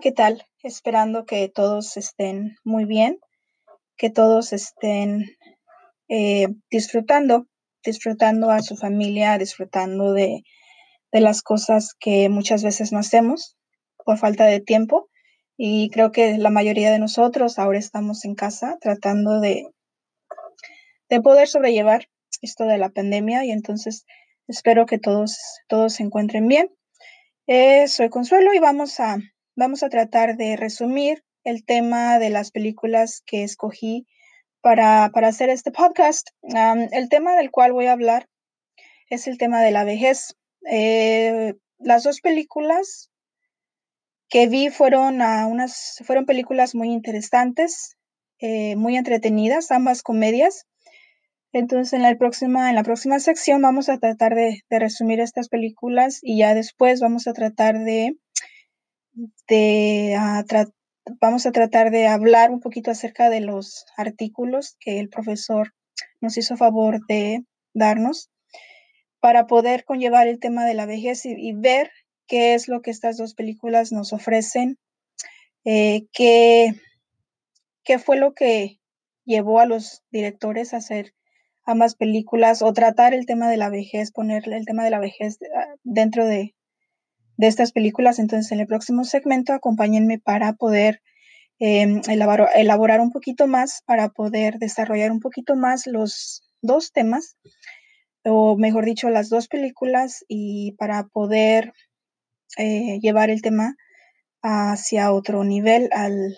¿qué tal? Esperando que todos estén muy bien, que todos estén eh, disfrutando, disfrutando a su familia, disfrutando de, de las cosas que muchas veces no hacemos por falta de tiempo. Y creo que la mayoría de nosotros ahora estamos en casa tratando de, de poder sobrellevar esto de la pandemia y entonces espero que todos, todos se encuentren bien. Eh, soy Consuelo y vamos a vamos a tratar de resumir el tema de las películas que escogí para, hacer este podcast. el tema del cual voy a hablar es el tema de la vejez. Eh, las dos películas que vi fueron, a unas, fueron películas muy interesantes, eh, muy entretenidas, ambas comedias. Entonces, en la, próxima, en la próxima sección vamos a tratar de, de resumir estas películas y ya después vamos a tratar de de, ah, vamos a tratar de hablar un poquito acerca de los artículos que el profesor nos hizo favor de darnos para poder conllevar el tema de la vejez y, ver qué es lo que estas dos películas nos ofrecen, eh, qué, qué fue lo que llevó a los directores a hacer ambas películas o tratar el tema de la vejez, ponerle el tema de la vejez ah, dentro de, de estas películas. Entonces, en el próximo segmento, acompáñenme para poder em, elaborar, un poquito más, para poder desarrollar un poquito más los dos temas, o mejor dicho, las dos películas, y para poder eh, llevar el tema hacia otro nivel, al,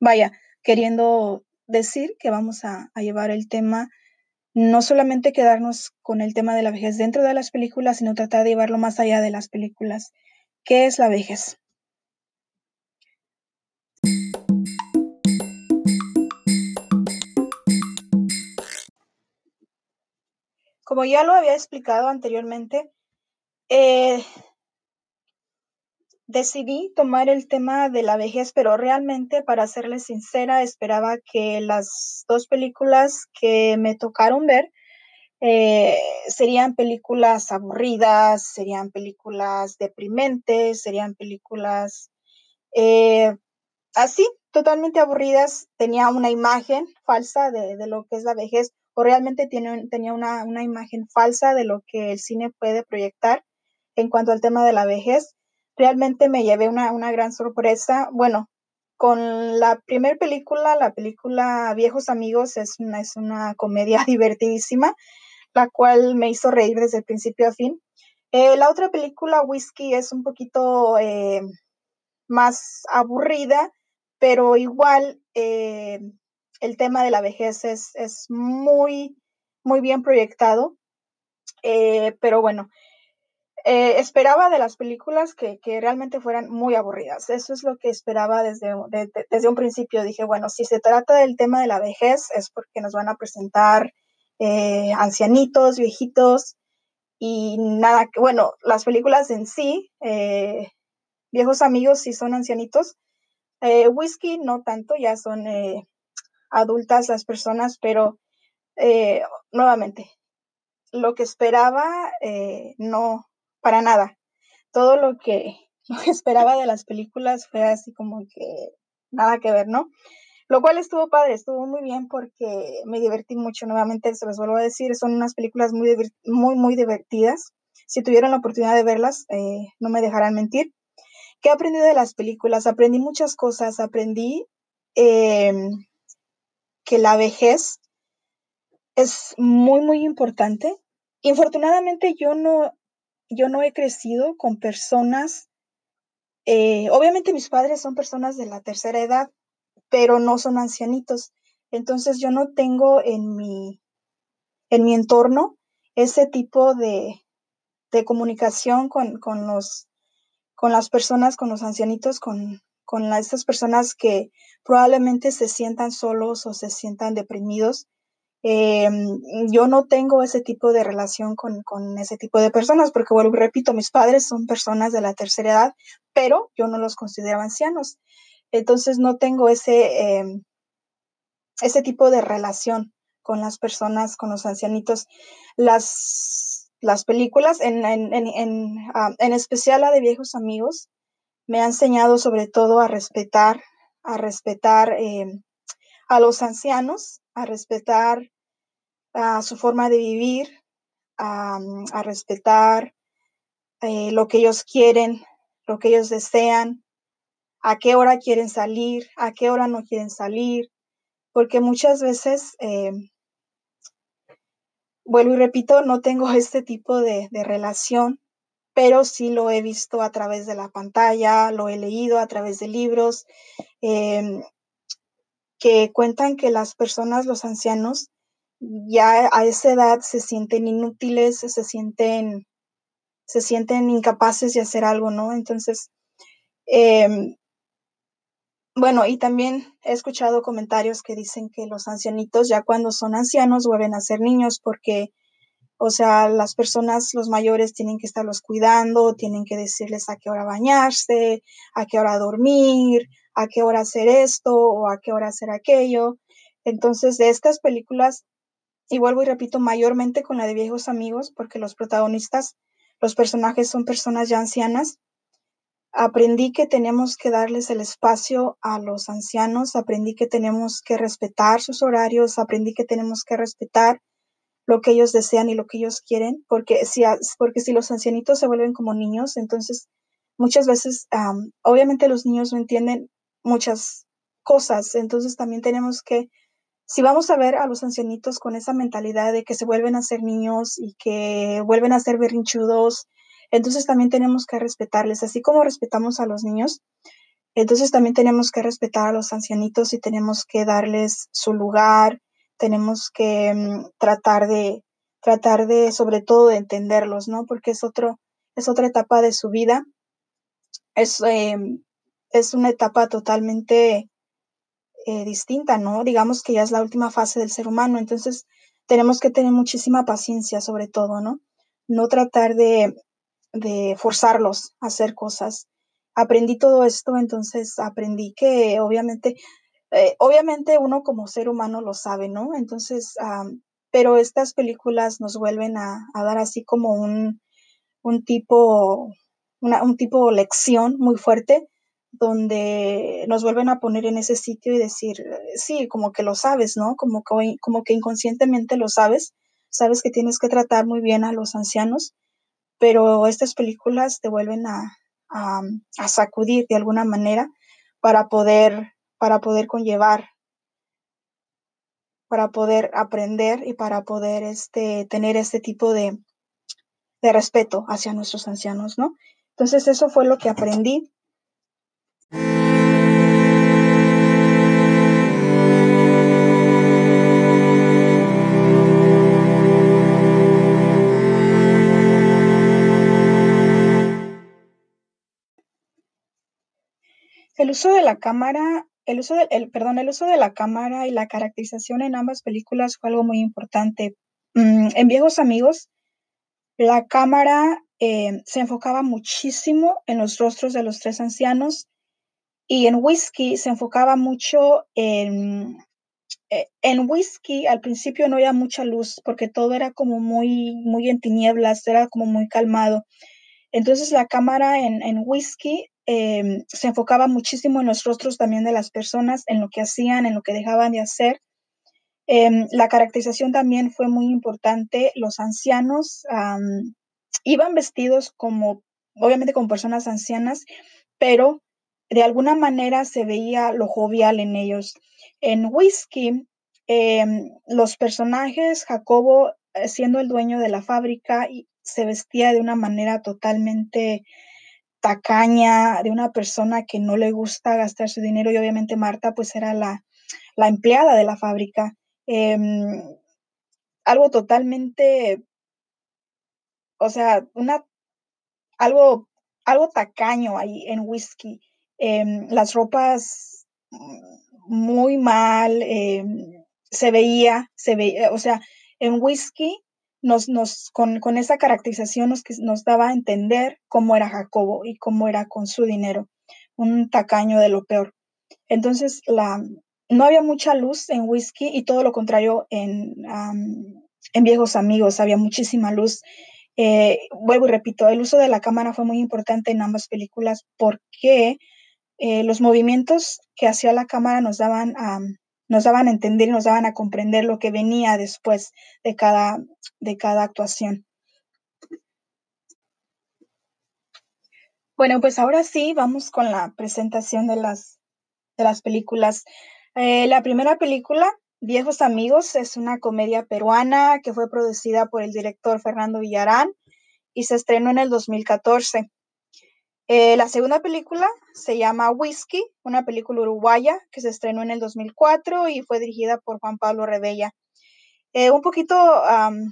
vaya, queriendo decir que vamos a llevar el tema no solamente quedarnos con el tema de la vejez dentro de las películas, sino tratar de llevarlo más allá de las películas. ¿Qué es la vejez? Como ya lo había explicado anteriormente, eh, decidí tomar el tema de la vejez, pero realmente, para serles sincera, esperaba que las dos películas que me tocaron ver eh, serían películas aburridas, serían películas deprimentes, serían películas eh, así, totalmente aburridas. Tenía una imagen falsa de, lo que es la vejez, o realmente tenía una, una imagen falsa de lo que el cine puede proyectar en cuanto al tema de la vejez realmente me llevé una, gran sorpresa. Bueno, con la primera película, la película Viejos Amigos, es una, es una comedia divertidísima, la cual me hizo reír desde el principio a fin. Eh, la otra película, Whiskey, es un poquito eh, más aburrida, pero igual eh, el tema de la vejez es, es muy, muy bien proyectado. pero bueno, eh, esperaba de las películas que, realmente fueran muy aburridas. Eso es lo que esperaba desde, desde un principio. Dije, bueno, si se trata del tema de la vejez es porque nos van a presentar eh, ancianitos, viejitos y nada, bueno, las películas en sí, eh, viejos amigos sí son ancianitos. whisky no tanto, ya son adultas las personas, pero nuevamente, lo que esperaba no, para nada. Todo lo que, esperaba de las películas fue así como que nada que ver, ¿no? Lo cual estuvo padre, estuvo muy bien porque me divertí mucho. Nuevamente, se los vuelvo a decir, son unas películas muy, muy, muy divertidas. Si tuvieron la oportunidad de verlas, eh, no me dejarán mentir. ¿Qué aprendí de las películas? Aprendí muchas cosas. Aprendí em, que la vejez es muy, muy importante. Infortunadamente yo no yo no he crecido con personas, eh, obviamente mis padres son personas de la tercera edad, pero no son ancianitos. Entonces yo no tengo en mi, en mi entorno ese tipo de, de comunicación con, con, los, con las personas, con los ancianitos, con, con estas personas que probablemente se sientan solos o se sientan deprimidos Em, yo no tengo ese tipo de relación con, ese tipo de personas, porque vuelvo y repito, mis padres son personas de la tercera edad, pero yo no los considero ancianos. Entonces no tengo ese, em, ese tipo de relación con las personas, con los ancianitos. Las, las películas, en, en, en, ah, en especial la de Viejos Amigos, me ha enseñado sobre todo a respetar, a respetar eh, a los ancianos, a respetar a su forma de vivir, a, respetar eh, lo que ellos quieren, lo que ellos desean, a qué hora quieren salir, a qué hora no quieren salir, porque muchas veces, eh, vuelvo y repito, no tengo este tipo de, relación, pero sí lo he visto a través de la pantalla, lo he leído a través de libros, em, que cuentan que las personas, los ancianos, ya a esa edad se sienten inútiles, se sienten, se sienten incapaces de hacer algo, ¿no? Entonces, em, bueno, y también he escuchado comentarios que dicen que los ancianitos ya cuando son ancianos vuelven a ser niños porque, o sea, las personas, los mayores tienen que estarlos cuidando, tienen que decirles a qué hora bañarse, a qué hora dormir, a qué hora hacer esto o a qué hora hacer aquello. Entonces, de estas películas, y vuelvo y repito, mayormente con la de viejos amigos, porque los protagonistas, los personajes son personas ya ancianas, Aprendí que tenemos que darles el espacio a los ancianos, aprendí que tenemos que respetar sus horarios, aprendí que tenemos que respetar lo que ellos desean y lo que ellos quieren, porque si, porque si los ancianitos se vuelven como niños, entonces muchas veces, obviamente los niños no entienden muchas cosas, entonces también tenemos que, si vamos a ver a los ancianitos con esa mentalidad de que se vuelven a ser niños y que vuelven a ser berrinchudos, entonces también tenemos que respetarles, así como respetamos a los niños, entonces también tenemos que respetar a los ancianitos y tenemos que darles su lugar, tenemos que mm, tratar de, tratar de, sobre todo, de entenderlos, ¿no? Porque es otro, es otra etapa de su vida, es, em, es una etapa totalmente eh, distinta, ¿no? Digamos que ya es la última fase del ser humano, entonces tenemos que tener muchísima paciencia, sobre todo, ¿no? No tratar de, forzarlos a hacer cosas. Aprendí todo esto, entonces aprendí que obviamente, eh, obviamente uno como ser humano lo sabe, ¿no? Entonces, pero estas películas nos vuelven a, dar así como un, un tipo, una, un tipo lección muy fuerte donde nos vuelven a poner en ese sitio y decir, sí, como que lo sabes, ¿no? Como que, como que inconscientemente lo sabes, sabes que tienes que tratar muy bien a los ancianos, pero estas películas te vuelven a, sacudir de alguna manera para poder, para poder conllevar, para poder aprender y para poder este, tener este tipo de, de respeto hacia nuestros ancianos, ¿no? Entonces eso fue lo que aprendí El uso de la cámara, el uso del, perdón, el uso de la cámara y la caracterización en ambas películas fue algo muy importante. Mm, en Viejos Amigos, la cámara eh, se enfocaba muchísimo en los rostros de los tres ancianos y en Whisky se enfocaba mucho en, eh, en Whisky al principio no había mucha luz porque todo era como muy, muy en tinieblas, era como muy calmado. Entonces la cámara en, en Whisky Em, se enfocaba muchísimo en los rostros también de las personas, en lo que hacían, en lo que dejaban de hacer. Em, la caracterización también fue muy importante. Los ancianos iban vestidos como, obviamente como personas ancianas, pero de alguna manera se veía lo jovial en ellos. En Whisky, em, los personajes, Jacobo, eh, siendo el dueño de la fábrica, se vestía de una manera totalmente tacaña, de una persona que no le gusta gastar su dinero y obviamente Marta pues era la, empleada de la fábrica. Em, algo totalmente, o sea, una, algo, algo tacaño ahí en whisky. Em, las ropas muy mal, em, se veía, se veía, o sea, en whisky nos, nos, con, con esa caracterización nos, nos daba a entender cómo era Jacobo y cómo era con su dinero, un tacaño de lo peor. Entonces, la, no había mucha luz en whisky y todo lo contrario en, en viejos amigos, había muchísima luz. Eh, vuelvo y repito, el uso de la cámara fue muy importante en ambas películas porque eh, los movimientos que hacía la cámara nos daban, a, nos daban a entender nos daban a comprender lo que venía después de cada, de cada actuación. Bueno, pues ahora sí, vamos con la presentación de las, de las películas. Eh, la primera película, Viejos Amigos, es una comedia peruana que fue producida por el director Fernando Villarán y se estrenó en el 2014. Eh, la segunda película se llama Whisky, una película uruguaya que se estrenó en el 2004 y fue dirigida por Juan Pablo Rebella. Eh, un poquito,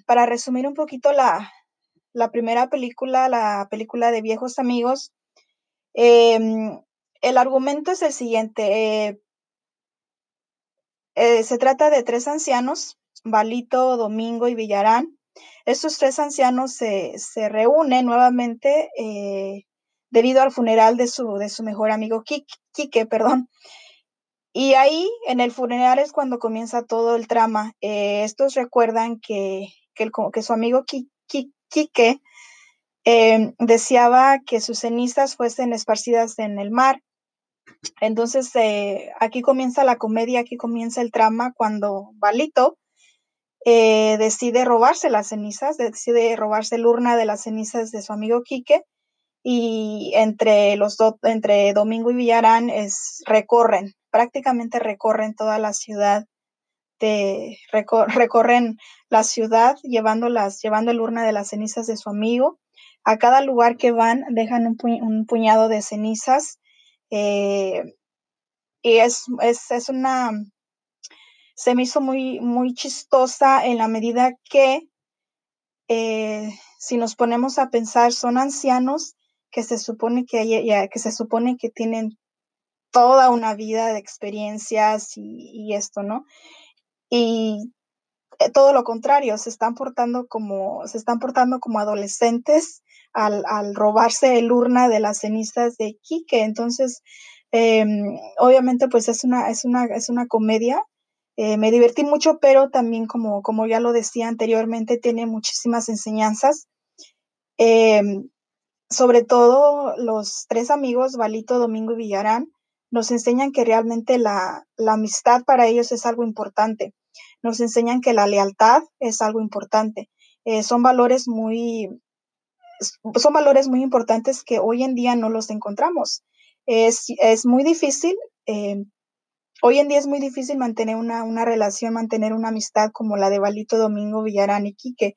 para resumir un poquito la, la, primera película, la película de Viejos Amigos, em, el argumento es el siguiente. Eh, se trata de tres ancianos, Balito, Domingo y Villarán. Estos tres ancianos se, se reúnen nuevamente debido al funeral de su, de su mejor amigo Quique, perdón. Y ahí en el funeral es cuando comienza todo el trama. Eh, estos recuerdan que, que, su amigo Quique em, deseaba que sus cenizas fuesen esparcidas en el mar. Entonces, eh, aquí comienza la comedia, aquí comienza el trama cuando Balito eh, decide robarse las cenizas, decide robarse el urna de las cenizas de su amigo Quique y entre los dos, entre Domingo y Villarán es recorren, prácticamente recorren toda la ciudad de recorren la ciudad llevando las llevando el urna de las cenizas de su amigo. A cada lugar que van dejan un, puñado de cenizas eh, y es, es, es, una se me hizo muy muy chistosa en la medida que eh, si nos ponemos a pensar son ancianos que se supone que, ya, que se supone que tienen toda una vida de experiencias y, esto, ¿no? Y eh, todo lo contrario, se están portando como, se están portando como adolescentes al, robarse el urna de las cenizas de Quique. Entonces, em, obviamente, pues es una, es una, es una comedia. Eh, me divertí mucho, pero también, como, como ya lo decía anteriormente, tiene muchísimas enseñanzas. Em, sobre todo los tres amigos, Balito, Domingo y Villarán, nos enseñan que realmente la, amistad para ellos es algo importante. Nos enseñan que la lealtad es algo importante. Eh, son valores muy, son valores muy importantes que hoy en día no los encontramos. Es, muy difícil, eh, hoy en día es muy difícil mantener una, una, relación, mantener una amistad como la de Balito, Domingo, Villarán y Quique.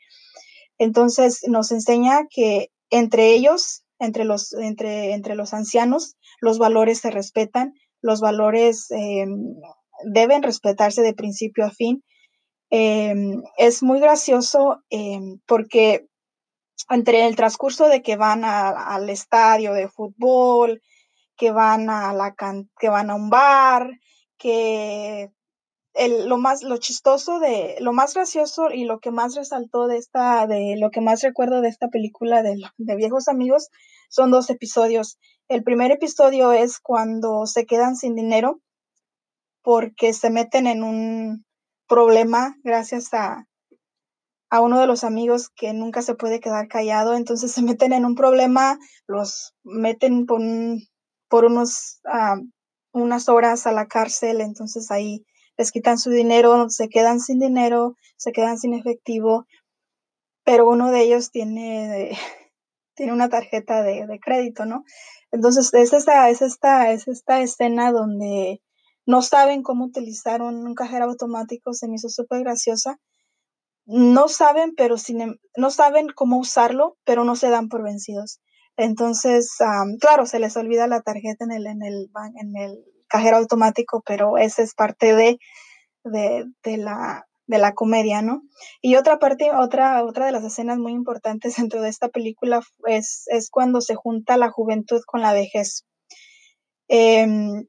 Entonces nos enseña que entre ellos, entre los, entre, entre los ancianos, los valores se respetan, los valores eh, deben respetarse de principio a fin. Eh, es muy gracioso eh, porque entre el transcurso de que van al estadio de fútbol, que van a la que van a un bar, que lo más, lo chistoso de, lo más gracioso y lo que más resaltó de esta, de lo que más recuerdo de esta película de, de Viejos Amigos son dos episodios. El primer episodio es cuando se quedan sin dinero porque se meten en un problema gracias a, a uno de los amigos que nunca se puede quedar callado, entonces se meten en un problema, los meten por, por unos, ah, unas horas a la cárcel, entonces ahí les quitan su dinero, se quedan sin dinero, se quedan sin efectivo, pero uno de ellos tiene, tiene una tarjeta de, crédito, ¿no? Entonces, es esta, es, esta, es esta escena donde no saben cómo utilizar un, cajero automático, se me hizo súper graciosa. No saben, pero sin, em, no saben cómo usarlo, pero no se dan por vencidos. Entonces, claro, se les olvida la tarjeta en el, en el, en el cajero automático, pero esa es parte de, de, la, de la comedia, ¿no? Y otra parte, otra, otra de las escenas muy importantes dentro de esta película es, es cuando se junta la juventud con la vejez. Em,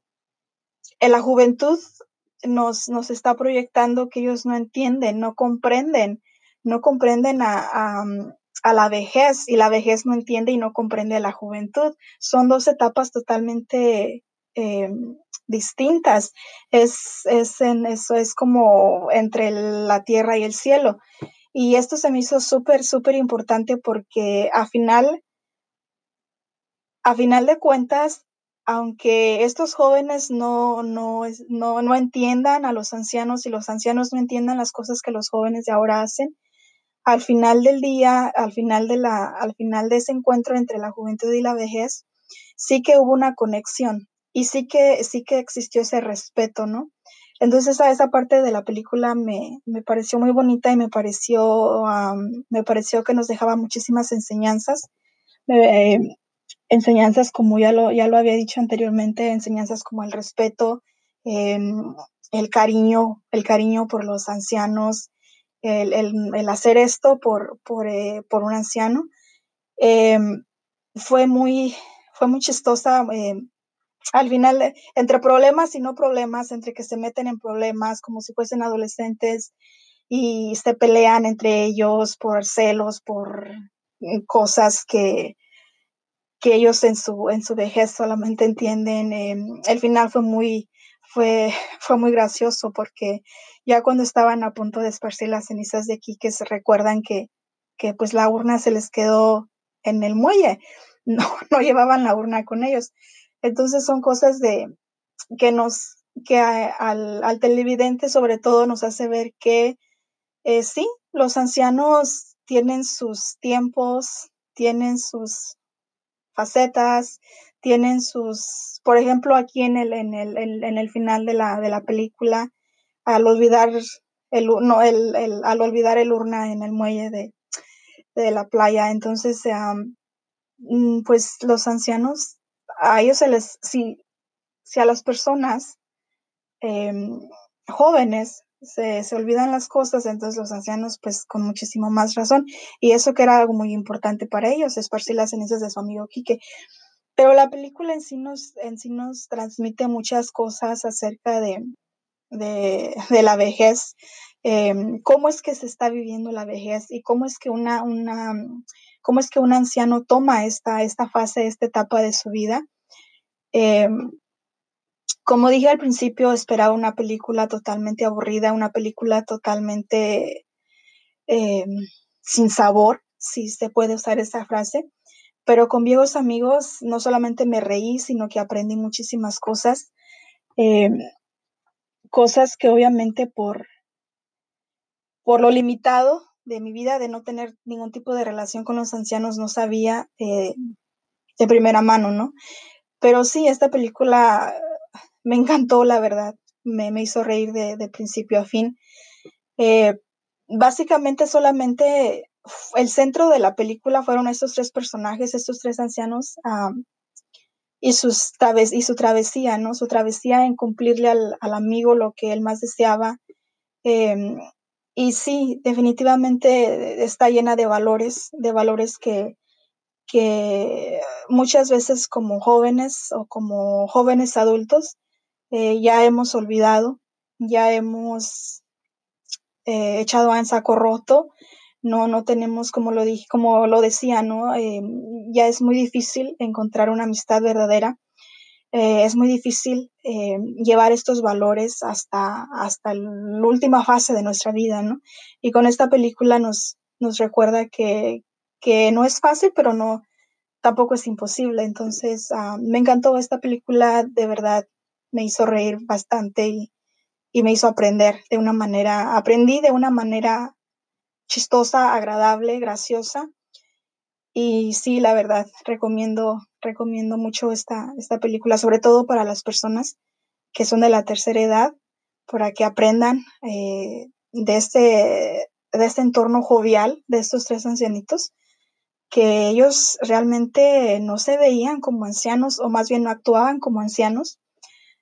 en la juventud nos, nos está proyectando que ellos no entienden, no comprenden, no comprenden a, a, la vejez y la vejez no entiende y no comprende a la juventud. Son dos etapas totalmente em, distintas. Es, es en, eso es como entre la tierra y el cielo. Y esto se me hizo súper, súper importante porque a final, a final de cuentas, aunque estos jóvenes no, no, no, no entiendan a los ancianos y los ancianos no entiendan las cosas que los jóvenes de ahora hacen, al final del día, al final de la, al final de ese encuentro entre la juventud y la vejez, sí que hubo una conexión y sí que, sí que existió ese respeto, ¿no? Entonces a esa parte de la película me, me pareció muy bonita y me pareció, me pareció que nos dejaba muchísimas enseñanzas. Eh, enseñanzas como ya lo, ya lo había dicho anteriormente, enseñanzas como el respeto, em, el cariño, el cariño por los ancianos, el, el, hacer esto por, por, eh, por un anciano. Em, fue muy, fue muy chistosa. Al final, entre problemas y no problemas, entre que se meten en problemas como si fuesen adolescentes y se pelean entre ellos por celos, por mm, cosas que, que ellos en su, en su vejez solamente entienden. Em, el final fue muy, fue, fue muy gracioso porque ya cuando estaban a punto de esparcir las cenizas de aquí, que se recuerdan que, que pues la urna se les quedó en el muelle, no, no llevaban la urna con ellos. Entonces son cosas de que nos, que al, al, televidente sobre todo nos hace ver que eh, sí, los ancianos tienen sus tiempos, tienen sus facetas, tienen sus, por ejemplo, aquí en el, en el, en el final de la, de la película, al olvidar el, no, el, el, al olvidar el urna en el muelle de, de la playa, entonces, um, pues los ancianos, a ellos se les, si, si a las personas eh, jóvenes se, se, olvidan las cosas, entonces los ancianos, pues con muchísimo más razón. Y eso que era algo muy importante para ellos, esparcir las cenizas de su amigo Quique. Pero la película en sí nos, en sí nos transmite muchas cosas acerca de, de, de la vejez, eh, cómo es que se está viviendo la vejez y cómo es que una, una cómo es que un anciano toma esta, esta fase, esta etapa de su vida. Eh, como dije al principio, esperaba una película totalmente aburrida, una película totalmente eh, sin sabor, si se puede usar esa frase. Pero con viejos amigos no solamente me reí, sino que aprendí muchísimas cosas. Eh, cosas que obviamente por, por lo limitado de mi vida, de no tener ningún tipo de relación con los ancianos, no sabía eh, de primera mano, ¿no? Pero sí, esta película me encantó, la verdad. Me, me hizo reír de, de, principio a fin. Eh, básicamente solamente el centro de la película fueron estos tres personajes, estos tres ancianos um, y, sus traves y su travesía, ¿no? Su travesía en cumplirle al, al amigo lo que él más deseaba. Eh, y sí, definitivamente está llena de valores, de valores que, que muchas veces como jóvenes o como jóvenes adultos eh, ya hemos olvidado, ya hemos eh, echado en saco roto, no, no tenemos, como lo dije, como lo decía, ¿no? Eh, ya es muy difícil encontrar una amistad verdadera. Eh, es muy difícil eh, llevar estos valores hasta, hasta la última fase de nuestra vida, ¿no? Y con esta película nos, nos recuerda que, que no es fácil, pero no, tampoco es imposible. Entonces, uh, me encantó esta película, de verdad, me hizo reír bastante y, y me hizo aprender de una manera, aprendí de una manera chistosa, agradable, graciosa. Y sí, la verdad, recomiendo, recomiendo mucho esta, esta película, sobre todo para las personas que son de la tercera edad, para que aprendan eh, de, este, de este entorno jovial de estos tres ancianitos, que ellos realmente no se veían como ancianos, o más bien no actuaban como ancianos,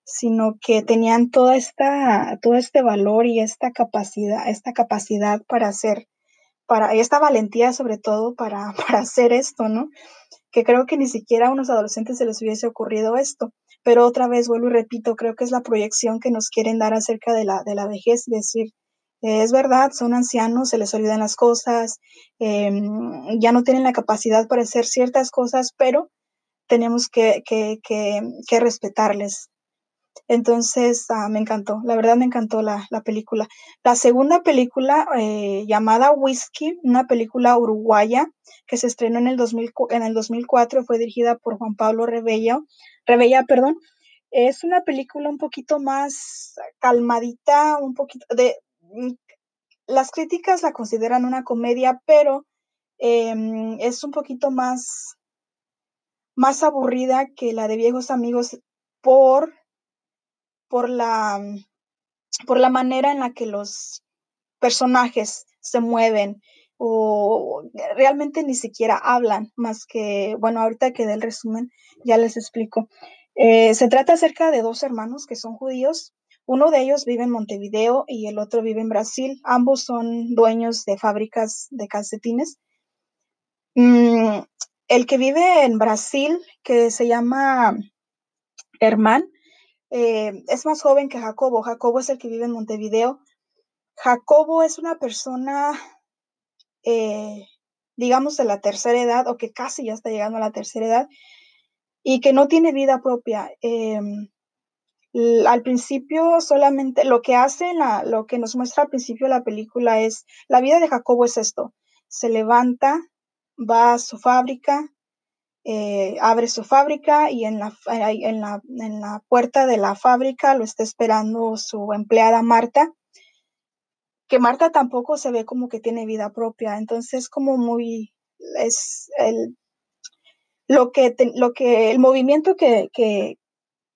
sino que tenían toda esta, todo este valor y esta capacidad, esta capacidad para hacer, para esta valentía sobre todo para, para hacer esto, ¿no? Que creo que ni siquiera a unos adolescentes se les hubiese ocurrido esto. Pero otra vez vuelvo y repito, creo que es la proyección que nos quieren dar acerca de la, de la vejez, decir, es verdad, son ancianos, se les olvidan las cosas, eh, ya no tienen la capacidad para hacer ciertas cosas, pero tenemos que, que, que, que respetarles, Entonces, ah, me encantó, la verdad me encantó la, película. La segunda película, eh, llamada Whiskey, una película uruguaya que se estrenó en el, 2000, en el 2004, fue dirigida por Juan Pablo Rebella, Rebella, perdón. Es una película un poquito más calmadita, un poquito de... Mm, las críticas la consideran una comedia, pero em, es un poquito más, más aburrida que la de Viejos Amigos por por la, por la manera en la que los personajes se mueven o realmente ni siquiera hablan, más que, bueno, ahorita que del resumen ya les explico. Eh, se trata acerca de dos hermanos que son judíos. Uno de ellos vive en Montevideo y el otro vive en Brasil. Ambos son dueños de fábricas de calcetines. Mm, el que vive en Brasil, que se llama Herman, eh, es más joven que Jacobo. Jacobo es el que vive en Montevideo. Jacobo es una persona, eh, digamos, de la tercera edad o que casi ya está llegando a la tercera edad y que no tiene vida propia. Em, al principio solamente lo que hace, lo que nos muestra al principio la película es, la vida de Jacobo es esto, se levanta, va a su fábrica, eh, abre su fábrica y en la, en, la, en la puerta de la fábrica lo está esperando su empleada Marta, que Marta tampoco se ve como que tiene vida propia, entonces como muy, es el, lo que, lo que, el movimiento que, que,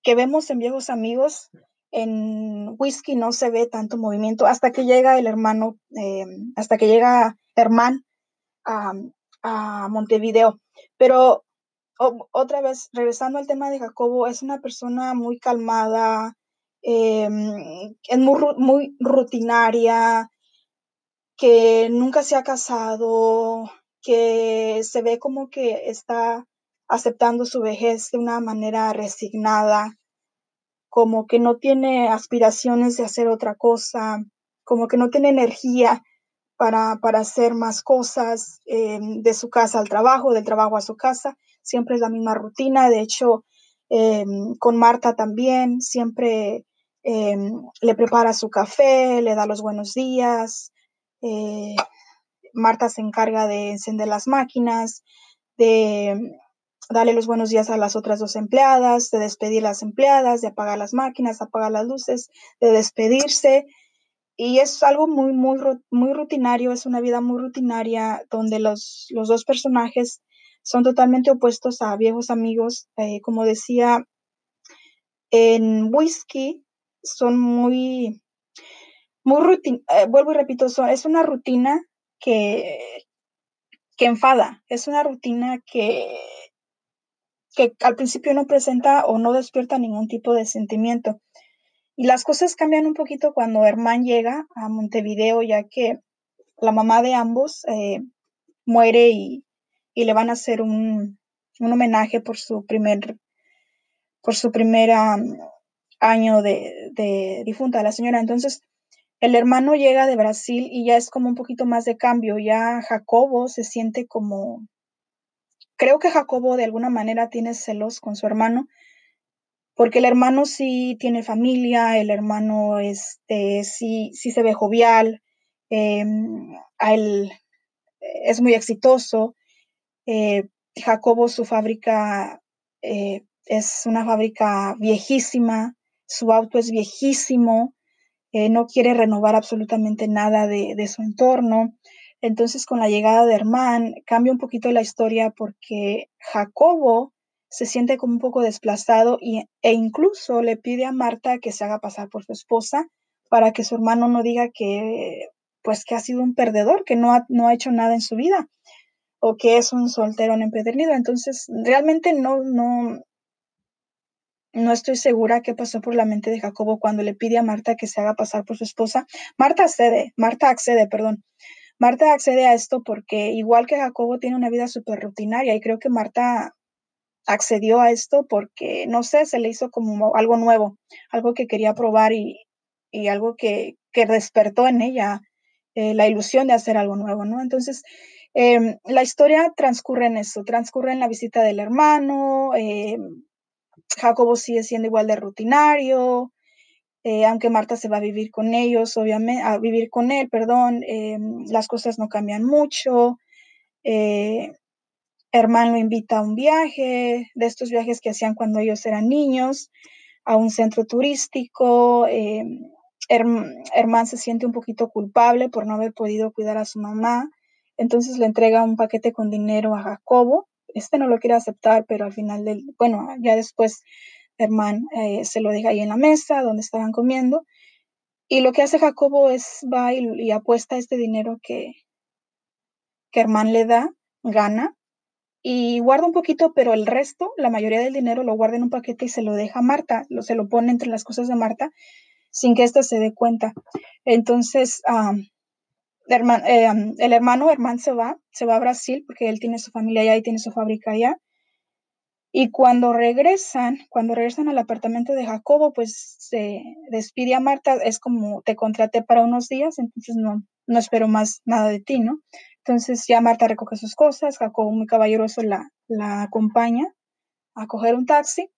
que vemos en Viejos Amigos, en Whisky no se ve tanto movimiento hasta que llega el hermano, eh, hasta que llega Herman a, a Montevideo. Pero otra vez, regresando al tema de Jacobo, es una persona muy calmada, em, es muy, muy rutinaria, que nunca se ha casado, que se ve como que está aceptando su vejez de una manera resignada, como que no tiene aspiraciones de hacer otra cosa, como que no tiene energía para, para hacer más cosas em, de su casa al trabajo, del trabajo a su casa siempre es la misma rutina. De hecho, em, con Marta también, siempre em, le prepara su café, le da los buenos días. Eh, Marta se encarga de encender las máquinas, de darle los buenos días a las otras dos empleadas, de despedir las empleadas, de apagar las máquinas, apagar las luces, de despedirse. Y es algo muy, muy, muy rutinario, es una vida muy rutinaria donde los, los dos personajes son totalmente opuestos a viejos amigos. Eh, como decía, en whisky son muy, muy rutina, eh, vuelvo y repito, es una rutina que, que enfada, es una rutina que, que al principio no presenta o no despierta ningún tipo de sentimiento. Y las cosas cambian un poquito cuando Herman llega a Montevideo, ya que la mamá de ambos eh, muere y y le van a hacer un, homenaje por su primer, por su primer año de, de difunta la señora. Entonces, el hermano llega de Brasil y ya es como un poquito más de cambio. Ya Jacobo se siente como, creo que Jacobo de alguna manera tiene celos con su hermano, porque el hermano sí tiene familia, el hermano este, sí, sí se ve jovial, em, él es muy exitoso, eh, Jacobo, su fábrica eh, es una fábrica viejísima, su auto es viejísimo, eh, no quiere renovar absolutamente nada de, su entorno. Entonces, con la llegada de Herman, cambia un poquito la historia porque Jacobo se siente como un poco desplazado e incluso le pide a Marta que se haga pasar por su esposa para que su hermano no diga que pues que ha sido un perdedor, que no no ha hecho nada en su vida o que es un solterón empedernido. Entonces, realmente no, no, no estoy segura qué pasó por la mente de Jacobo cuando le pide a Marta que se haga pasar por su esposa. Marta accede, Marta accede, perdón. Marta accede a esto porque igual que Jacobo tiene una vida súper rutinaria y creo que Marta accedió a esto porque, no sé, se le hizo como algo nuevo, algo que quería probar y, algo que, que, despertó en ella eh, la ilusión de hacer algo nuevo, ¿no? Entonces, Em, la historia transcurre en eso, transcurre en la visita del hermano, em, Jacobo sigue siendo igual de rutinario, eh, aunque Marta se va a vivir con ellos, obviamente, a vivir con él, perdón, em, las cosas no cambian mucho. Eh, Hermano lo invita a un viaje, de estos viajes que hacían cuando ellos eran niños, a un centro turístico. Herman se siente un poquito culpable por no haber podido cuidar a su mamá, entonces le entrega un paquete con dinero a Jacobo. Este no lo quiere aceptar, pero al final del, bueno, ya después Herman eh, se lo deja ahí en la mesa donde estaban comiendo. Y lo que hace Jacobo es va y, apuesta este dinero que, que Herman le da, gana, y guarda un poquito, pero el resto, la mayoría del dinero lo guarda en un paquete y se lo deja a Marta, lo, se lo pone entre las cosas de Marta sin que ésta se dé cuenta. Entonces, eh, el hermano Herman se va, se va a Brasil porque él tiene su familia allá y tiene su fábrica allá. Y cuando regresan, cuando regresan al apartamento de Jacobo, pues se despide a Marta, es como te contraté para unos días, entonces no, no espero más nada de ti, ¿no? Entonces ya Marta recoge sus cosas, Jacobo muy caballeroso la, la acompaña a coger un taxi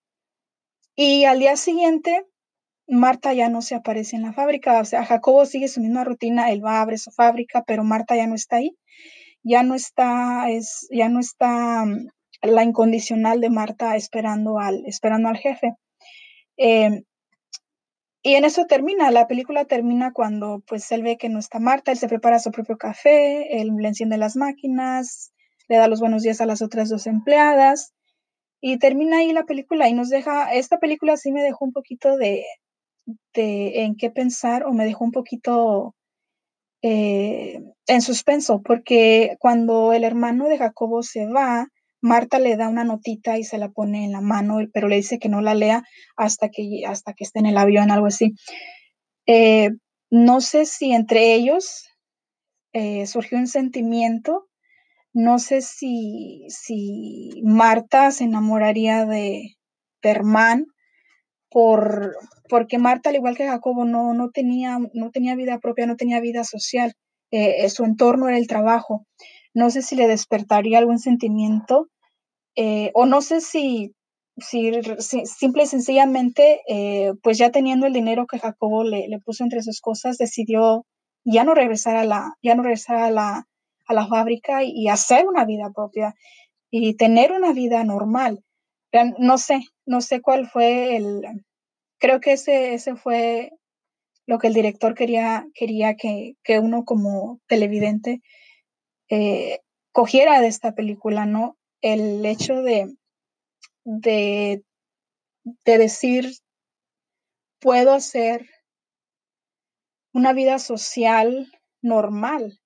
y al día siguiente Marta ya no se aparece en la fábrica, o sea, Jacobo sigue su misma rutina, él va, abre su fábrica, pero Marta ya no está ahí, ya no está, es, ya no está mm, la incondicional de Marta esperando al, esperando al jefe. Em, y en eso termina, la película termina cuando pues él ve que no está Marta, él se prepara su propio café, él le enciende las máquinas, le da los buenos días a las otras dos empleadas y termina ahí la película y nos deja, esta película sí me dejó un poquito de, de en qué pensar o me dejó un poquito eh, en suspenso, porque cuando el hermano de Jacobo se va, Marta le da una notita y se la pone en la mano, pero le dice que no la lea hasta que, hasta que esté en el avión, algo así. Eh, no sé si entre ellos eh, surgió un sentimiento, no sé si, si Marta se enamoraría de, de Herman por, porque Marta, al igual que Jacobo, no, no, tenía, no tenía vida propia, no tenía vida social. Eh, eh, su entorno era el trabajo. No sé si le despertaría algún sentimiento eh, o no sé si, si, simple y sencillamente, pues ya teniendo el dinero que Jacobo le, le, puso entre sus cosas, decidió ya no regresar a la, ya no regresar a la, a la fábrica y, y hacer una vida propia y tener una vida normal. No sé, no sé cuál fue el, creo que ese, ese fue lo que el director quería, quería que, uno como televidente eh, cogiera de esta película, ¿no? El hecho de, de decir, puedo hacer una vida social normal,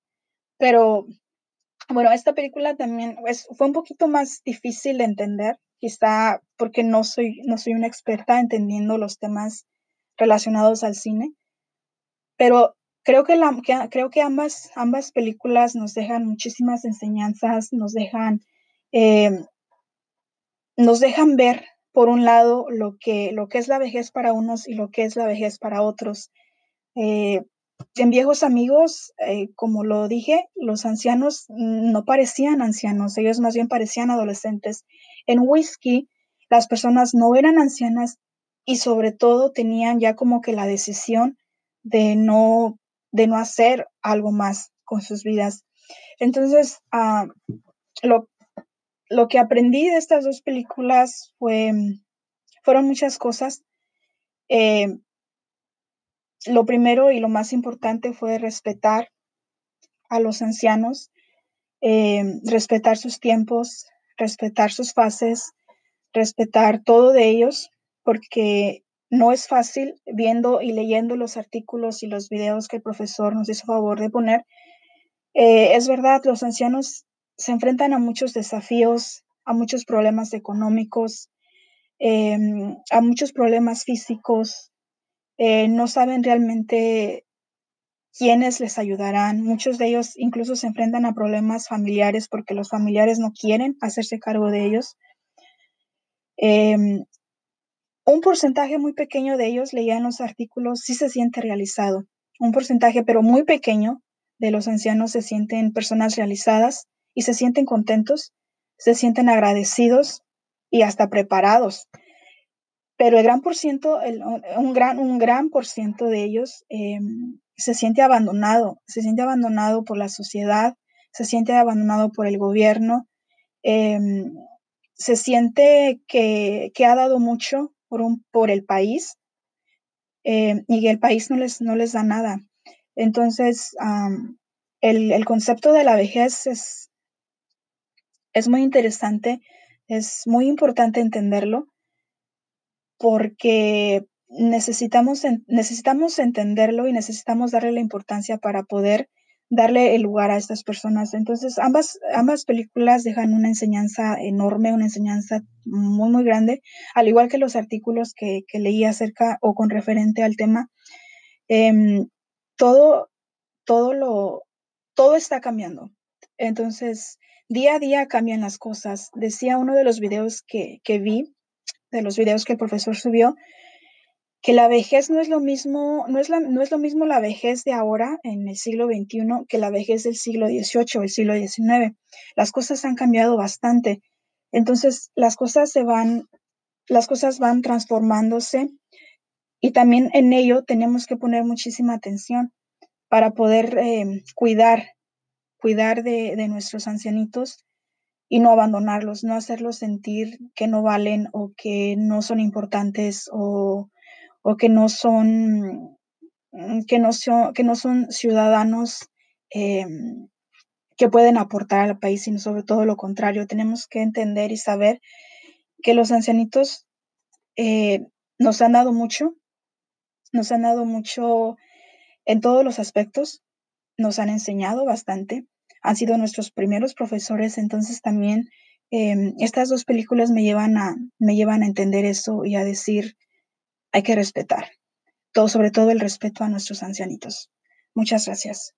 pero bueno, esta película también fue un poquito más difícil de entender quizá porque no soy, no soy una experta entendiendo los temas relacionados al cine, pero creo que, la, creo que ambas, ambas películas nos dejan muchísimas enseñanzas, nos dejan, eh, nos dejan ver, por un lado, lo que, lo que es la vejez para unos y lo que es la vejez para otros. Eh, en Viejos Amigos, eh, como lo dije, los ancianos no parecían ancianos, ellos más bien parecían adolescentes. En Whisky, las personas no eran ancianas y sobre todo tenían ya como que la decisión de no, de no hacer algo más con sus vidas. Entonces, ah, lo, lo, que aprendí de estas dos películas fue, fueron muchas cosas. Eh, lo primero y lo más importante fue respetar a los ancianos, eh, respetar sus tiempos, respetar sus fases, respetar todo de ellos, porque no es fácil viendo y leyendo los artículos y los videos que el profesor nos hizo favor de poner. Eh, es verdad, los ancianos se enfrentan a muchos desafíos, a muchos problemas económicos, em, a muchos problemas físicos. Eh, no saben realmente quiénes les ayudarán. Muchos de ellos incluso se enfrentan a problemas familiares porque los familiares no quieren hacerse cargo de ellos. Em, un porcentaje muy pequeño de ellos, leía en los artículos, sí se siente realizado. Un porcentaje, pero muy pequeño, de los ancianos se sienten personas realizadas y se sienten contentos, se sienten agradecidos y hasta preparados. pero el gran por ciento, un, gran, un gran por ciento de ellos em, se siente abandonado, se siente abandonado por la sociedad, se siente abandonado por el gobierno, em, se siente que, ha dado mucho por, por el país em, y que el país no les, no les da nada. Entonces, el, el, concepto de la vejez es, es muy interesante, es muy importante entenderlo porque necesitamos, necesitamos entenderlo y necesitamos darle la importancia para poder darle el lugar a estas personas. Entonces, ambas, ambas películas dejan una enseñanza enorme, una enseñanza muy, muy grande, al igual que los artículos que, que leí acerca o con referente al tema. Em, todo, todo lo, todo está cambiando. Entonces, día a día cambian las cosas. Decía uno de los videos que, que vi, de los videos que el profesor subió, que la vejez no es lo mismo, no es, la, no es lo mismo la vejez de ahora en el siglo XXI que la vejez del siglo XVIII o el siglo XIX. Las cosas han cambiado bastante. Entonces, las cosas se van, las cosas van transformándose y también en ello tenemos que poner muchísima atención para poder eh, cuidar, cuidar de, de nuestros ancianitos y no abandonarlos, no hacerlos sentir que no valen o que no son importantes o, que no son mm, que no son, que no son ciudadanos em, que pueden aportar al país, sino sobre todo lo contrario. Tenemos que entender y saber que los ancianitos eh, nos han dado mucho, nos han dado mucho en todos los aspectos, nos han enseñado bastante han sido nuestros primeros profesores, entonces también em, estas dos películas me llevan, a, me llevan a entender eso y a decir, hay que respetar, todo, sobre todo el respeto a nuestros ancianitos. Muchas gracias.